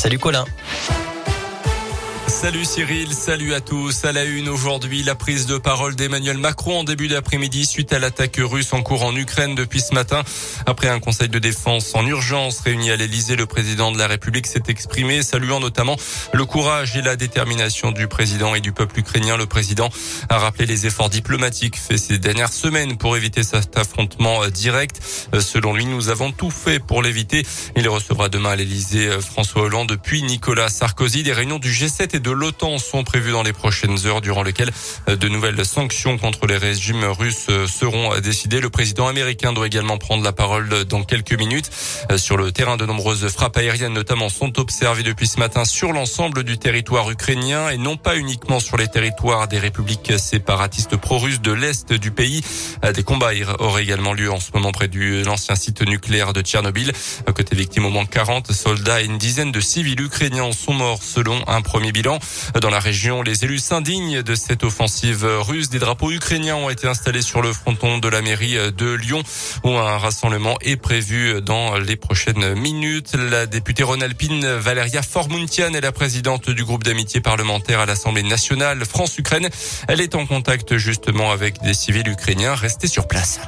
Salut Colin. Salut Cyril, salut à tous. À la une aujourd'hui, la prise de parole d'Emmanuel Macron en début d'après-midi suite à l'attaque russe en cours en Ukraine depuis ce matin. Après un conseil de défense en urgence réuni à l'Elysée, le président de la République s'est exprimé, saluant notamment le courage et la détermination du président et du peuple ukrainien. Le président a rappelé les efforts diplomatiques faits ces dernières semaines pour éviter cet affrontement direct. Selon lui, nous avons tout fait pour l'éviter. Il recevra demain à l'Elysée François Hollande puis Nicolas Sarkozy. Des réunions du G7 et de l'OTAN sont prévues dans les prochaines heures, durant lesquelles euh, de nouvelles sanctions contre les régimes russes euh, seront décidées. Le président américain doit également prendre la parole dans quelques minutes. Euh, sur le terrain, de nombreuses frappes aériennes notamment sont observées depuis ce matin sur l'ensemble du territoire ukrainien et non pas uniquement sur les territoires des républiques séparatistes pro-russes de l'Est du pays. Des combats auraient également lieu en ce moment près de l'ancien site nucléaire de Tchernobyl. Côté victimes, au moins 40 soldats et une dizaine de civils ukrainiens sont morts selon un premier bilan. Dans la région, les élus s'indignent de cette offensive russe. Des drapeaux ukrainiens ont été installés sur le fronton de la mairie de Lyon où un rassemblement est prévu dans les prochaines minutes. La députée Ronalpine Valeria Formuntian est la présidente du groupe d'amitié parlementaire à l'Assemblée nationale France-Ukraine. Elle est en contact justement avec des civils ukrainiens restés sur place.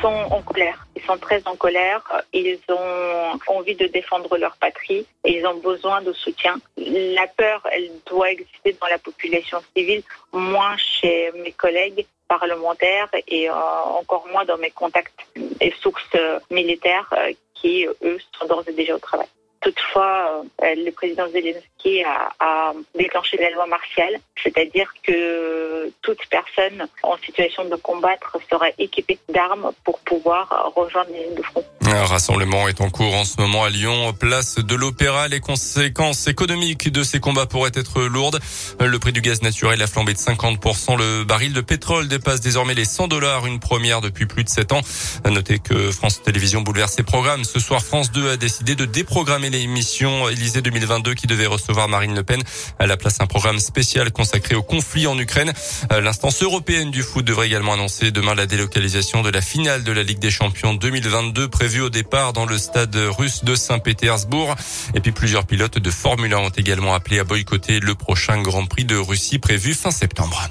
Ils sont en colère sont très en colère, ils ont envie de défendre leur patrie et ils ont besoin de soutien. La peur, elle doit exister dans la population civile, moins chez mes collègues parlementaires et euh, encore moins dans mes contacts et sources militaires euh, qui, eux, sont d'ores et déjà au travail. Toutefois, euh, le président Zelensky a, déclenché la loi martiale, c'est-à-dire que toute personne en situation de combattre sera équipée d'armes pour pouvoir rejoindre les lignes de front. Un rassemblement est en cours en ce moment à Lyon, place de l'Opéra. Les conséquences économiques de ces combats pourraient être lourdes. Le prix du gaz naturel a flambé de 50%. Le baril de pétrole dépasse désormais les 100 dollars, une première depuis plus de 7 ans. Notez que France Télévisions bouleverse ses programmes. Ce soir, France 2 a décidé de déprogrammer l'émission Élysée 2022 qui devait recevoir Marine Le Pen. À la place, un programme spécial consacré au conflit en Ukraine. L'instance européenne du foot devrait également annoncer demain la délocalisation de la finale de la Ligue des Champions 2022 prévue au départ dans le stade russe de Saint-Pétersbourg. Et puis plusieurs pilotes de Formule 1 ont également appelé à boycotter le prochain Grand Prix de Russie prévu fin septembre.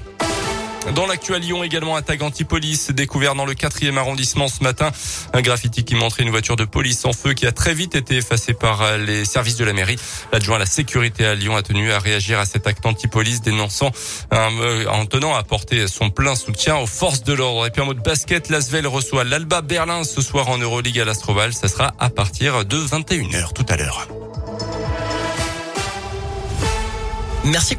Dans l'actu à Lyon, également tag anti-police découvert dans le quatrième arrondissement ce matin. Un graffiti qui montrait une voiture de police en feu qui a très vite été effacée par euh, les services de la mairie. L'adjoint à la sécurité à Lyon a tenu à réagir à cet acte anti-police dénonçant euh, en tenant à porter son plein soutien aux forces de l'ordre. Et puis en mode basket, Lasvel reçoit l'Alba Berlin ce soir en Euroleague à l'Astroval. Ça sera à partir de 21h tout à l'heure. Merci